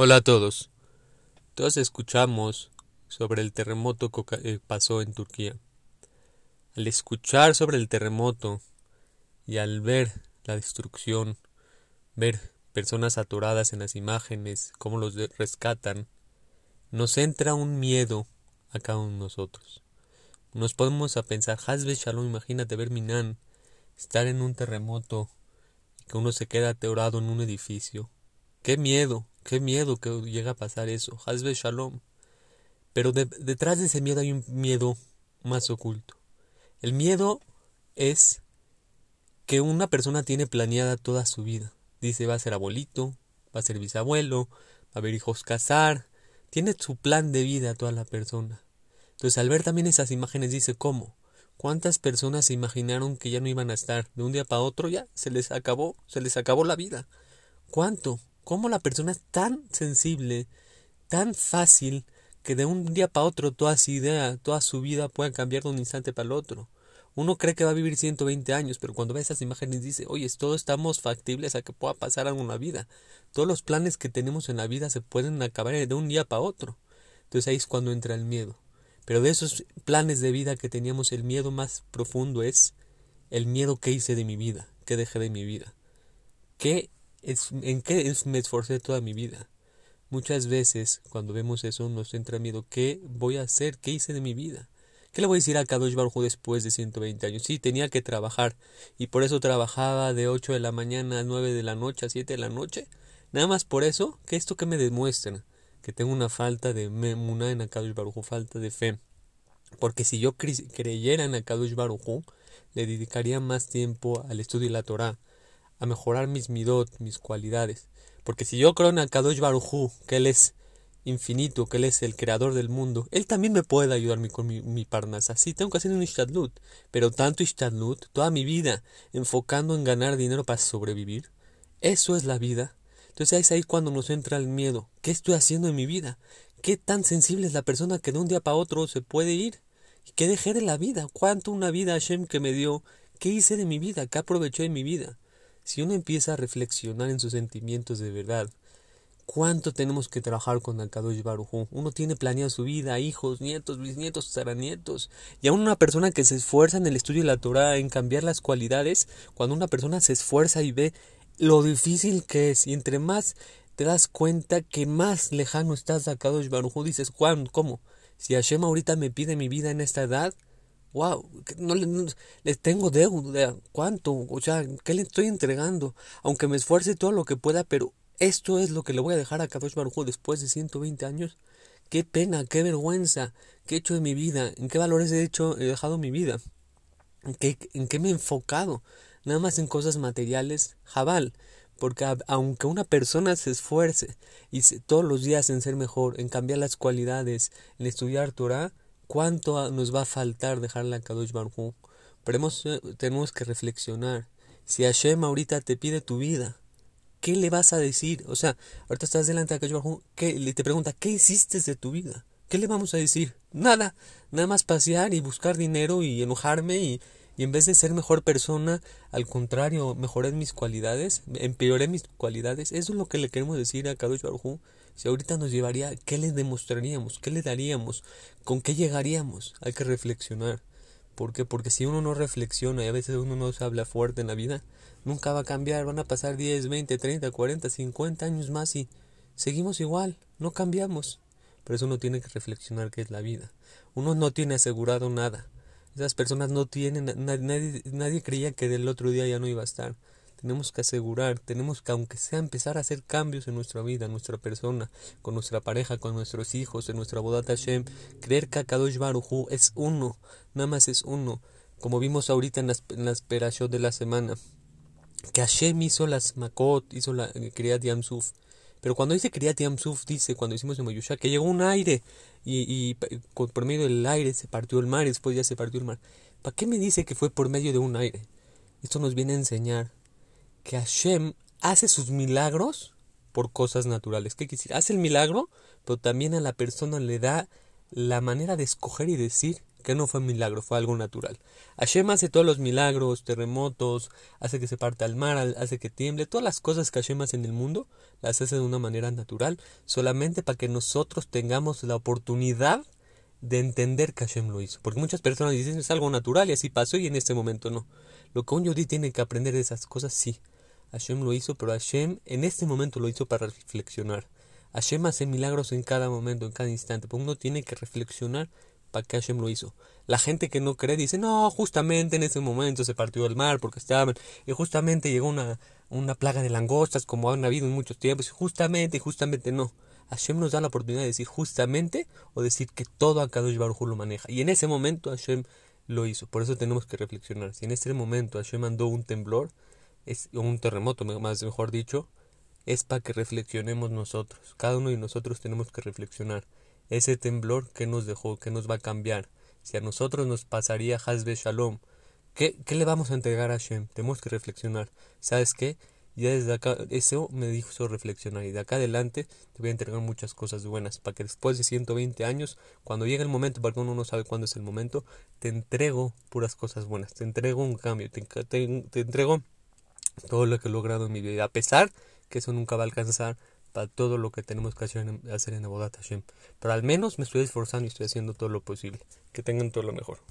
Hola a todos. Todos escuchamos sobre el terremoto que pasó en Turquía. Al escuchar sobre el terremoto y al ver la destrucción, ver personas atoradas en las imágenes, cómo los rescatan, nos entra un miedo a cada uno de nosotros. Nos podemos a pensar, Hasbe Shalom, imagínate ver Minan, estar en un terremoto y que uno se queda atorado en un edificio. Qué miedo, Qué miedo que llega a pasar eso. Hazbe Shalom. Pero detrás de ese miedo hay un miedo más oculto. El miedo es que una persona tiene planeada toda su vida. Dice va a ser abuelito, va a ser bisabuelo, va a haber hijos casar. Tiene su plan de vida toda la persona. Entonces al ver también esas imágenes dice cómo. ¿Cuántas personas se imaginaron que ya no iban a estar? De un día para otro ya se les acabó, se les acabó la vida. ¿Cuánto? Cómo la persona es tan sensible, tan fácil, que de un día para otro toda su idea, toda su vida puede cambiar de un instante para el otro. Uno cree que va a vivir 120 años, pero cuando ve esas imágenes dice, oye, todos estamos factibles a que pueda pasar la vida. Todos los planes que tenemos en la vida se pueden acabar de un día para otro. Entonces ahí es cuando entra el miedo. Pero de esos planes de vida que teníamos, el miedo más profundo es el miedo que hice de mi vida, que dejé de mi vida. ¿Qué en qué me esforcé toda mi vida. Muchas veces cuando vemos eso nos entra miedo, ¿qué voy a hacer? ¿Qué hice de mi vida? ¿Qué le voy a decir a Kadosh Baruj después de 120 años? Sí, tenía que trabajar y por eso trabajaba de 8 de la mañana a 9 de la noche a 7 de la noche. Nada más por eso, que esto que me demuestra que tengo una falta de memuna en Akadosh Baruj falta de fe. Porque si yo creyera en Akadosh Baruj le dedicaría más tiempo al estudio de la Torah, a mejorar mis midot, mis cualidades. Porque si yo creo en Akadosh Barujú, que Él es infinito, que Él es el creador del mundo, Él también me puede ayudarme con mi, mi parnasa. Sí, tengo que hacer un ishtadlut, pero tanto ishtadlut, toda mi vida enfocando en ganar dinero para sobrevivir. Eso es la vida. Entonces es ahí cuando nos entra el miedo. ¿Qué estoy haciendo en mi vida? ¿Qué tan sensible es la persona que de un día para otro se puede ir? ¿Qué dejé de la vida? ¿Cuánto una vida Hashem que me dio? ¿Qué hice de mi vida? ¿Qué aproveché de mi vida? Si uno empieza a reflexionar en sus sentimientos de verdad, ¿cuánto tenemos que trabajar con Akadosh Baruj Uno tiene planeado su vida, hijos, nietos, bisnietos, taranietos. Y aún una persona que se esfuerza en el estudio de la Torah, en cambiar las cualidades, cuando una persona se esfuerza y ve lo difícil que es, y entre más te das cuenta que más lejano estás de Akadosh Baruj dices, Juan, ¿cómo? Si Hashem ahorita me pide mi vida en esta edad, wow, no, les tengo deuda, ¿cuánto? O sea, ¿qué le estoy entregando? Aunque me esfuerce todo lo que pueda, pero esto es lo que le voy a dejar a Kadosh Baruj después de 120 años. Qué pena, qué vergüenza, qué he hecho de mi vida, en qué valores he hecho, he dejado mi vida, en qué, en qué me he enfocado, nada más en cosas materiales, jabal, porque aunque una persona se esfuerce y todos los días en ser mejor, en cambiar las cualidades, en estudiar Torah, ¿Cuánto nos va a faltar dejarle a Kadosh Baruj Pero eh, tenemos que reflexionar. Si Hashem ahorita te pide tu vida, ¿qué le vas a decir? O sea, ahorita estás delante de Kadosh Baruj y te pregunta, ¿qué hiciste de tu vida? ¿Qué le vamos a decir? Nada, nada más pasear y buscar dinero y enojarme y, en vez de ser mejor persona, al contrario, mejoré mis cualidades, empeoré mis cualidades. Eso es lo que le queremos decir a Kadosh si ahorita nos llevaría, ¿qué le demostraríamos? ¿Qué le daríamos? ¿Con qué llegaríamos? Hay que reflexionar. ¿Por qué? Porque si uno no reflexiona y a veces uno no se habla fuerte en la vida, nunca va a cambiar. Van a pasar 10, 20, 30, 40, 50 años más y seguimos igual, no cambiamos. Pero eso uno tiene que reflexionar qué es la vida. Uno no tiene asegurado nada. Esas personas no tienen, nadie, nadie creía que del otro día ya no iba a estar. Tenemos que asegurar, tenemos que, aunque sea, empezar a hacer cambios en nuestra vida, en nuestra persona, con nuestra pareja, con nuestros hijos, en nuestra boda Hashem. Creer que Akadosh Baruj es uno, nada más es uno. Como vimos ahorita en las, en las de la semana. Que Hashem hizo las Makot, hizo la eh, Kriyat Yamsuf. Pero cuando dice Kriyat Yamsuf, dice, cuando hicimos en Moyusha, que llegó un aire y, y por medio del aire se partió el mar y después ya se partió el mar. ¿Para qué me dice que fue por medio de un aire? Esto nos viene a enseñar que Hashem hace sus milagros por cosas naturales. ¿Qué quiere decir? Hace el milagro, pero también a la persona le da la manera de escoger y decir que no fue milagro, fue algo natural. Hashem hace todos los milagros, terremotos, hace que se parte al mar, hace que tiemble, todas las cosas que Hashem hace en el mundo, las hace de una manera natural, solamente para que nosotros tengamos la oportunidad de entender que Hashem lo hizo. Porque muchas personas dicen es algo natural y así pasó y en este momento no. Lo que un yudí tiene que aprender de esas cosas, sí. Hashem lo hizo, pero Hashem en este momento lo hizo para reflexionar. Hashem hace milagros en cada momento, en cada instante, pero uno tiene que reflexionar para que Hashem lo hizo. La gente que no cree dice, no, justamente en ese momento se partió el mar porque estaban, y justamente llegó una, una plaga de langostas como han habido en muchos tiempos, justamente, justamente no. Hashem nos da la oportunidad de decir justamente o decir que todo a Kadosh Baruj lo maneja. Y en ese momento Hashem lo hizo. Por eso tenemos que reflexionar. Si en este momento Hashem mandó un temblor, es, un terremoto, más mejor dicho, es para que reflexionemos nosotros. Cada uno de nosotros tenemos que reflexionar. Ese temblor que nos dejó, que nos va a cambiar. Si a nosotros nos pasaría Hazbe Shalom, ¿qué, ¿qué le vamos a entregar a Hashem? Tenemos que reflexionar. ¿Sabes qué? ya desde acá, eso me hizo reflexionar y de acá adelante te voy a entregar muchas cosas buenas para que después de 120 años, cuando llegue el momento, porque uno no sabe cuándo es el momento, te entrego puras cosas buenas, te entrego un cambio, te, te, entrego todo lo que he logrado en mi vida, a pesar que eso nunca va a alcanzar para todo lo que tenemos que hacer en, Abodat Hashem. Pero al menos me estoy esforzando y estoy haciendo todo lo posible. Que tengan todo lo mejor.